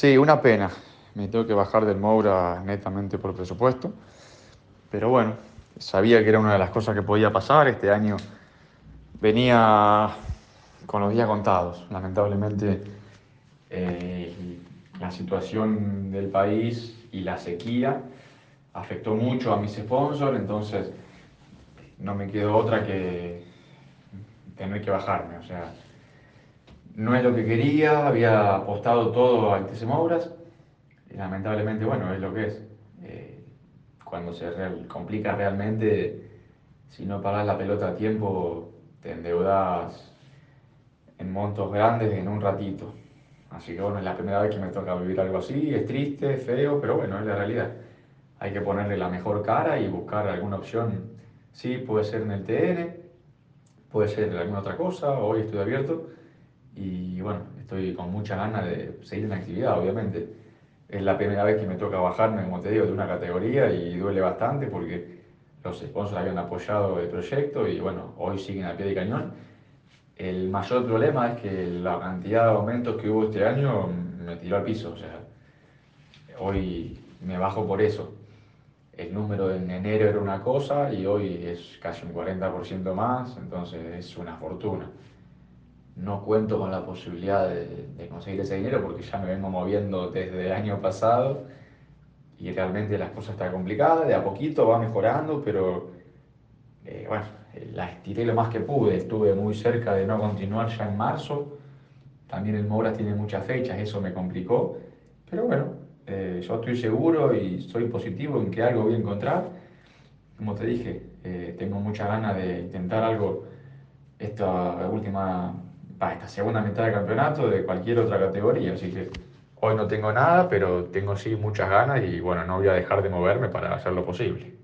Sí, una pena. Me tengo que bajar del Moura netamente por presupuesto. Pero bueno, sabía que era una de las cosas que podía pasar. Este año venía con los días contados. Lamentablemente, eh, la situación del país y la sequía afectó mucho a mis sponsors, entonces no me quedó otra que tener que bajarme. O sea, no es lo que quería, había apostado todo al TC Mouras y lamentablemente, bueno, es lo que es. Eh, cuando se complica realmente, si no pagas la pelota a tiempo, te endeudas en montos grandes en un ratito. Así que bueno, es la primera vez que me toca vivir algo así, es triste, feo, pero bueno, es la realidad. Hay que ponerle la mejor cara y buscar alguna opción. Sí, puede ser en el TN, puede ser en alguna otra cosa, hoy estoy abierto y bueno, estoy con mucha ganas de seguir en la actividad, obviamente. Es la primera vez que me toca bajarme, como te digo, de una categoría y duele bastante porque los sponsors habían apoyado el proyecto y bueno, hoy siguen a pie de cañón. El mayor problema es que la cantidad de aumentos que hubo este año me tiró al piso, o sea, hoy me bajo por eso. El número en enero era una cosa y hoy es casi un 40% más, entonces es una fortuna no cuento con la posibilidad de, conseguir ese dinero porque ya me vengo moviendo desde el año pasado y realmente las cosas están complicadas, de a poquito va mejorando, pero eh, bueno, la estiré lo más que pude, estuve muy cerca de no continuar ya en marzo, también el Moras tiene muchas fechas, eso me complicó, pero bueno, eh, yo estoy seguro y soy positivo en que algo voy a encontrar, como te dije, eh, tengo mucha ganas de intentar algo esta última para esta segunda mitad del campeonato de cualquier otra categoría. Así que hoy no tengo nada, pero tengo sí muchas ganas y bueno, no voy a dejar de moverme para hacer lo posible.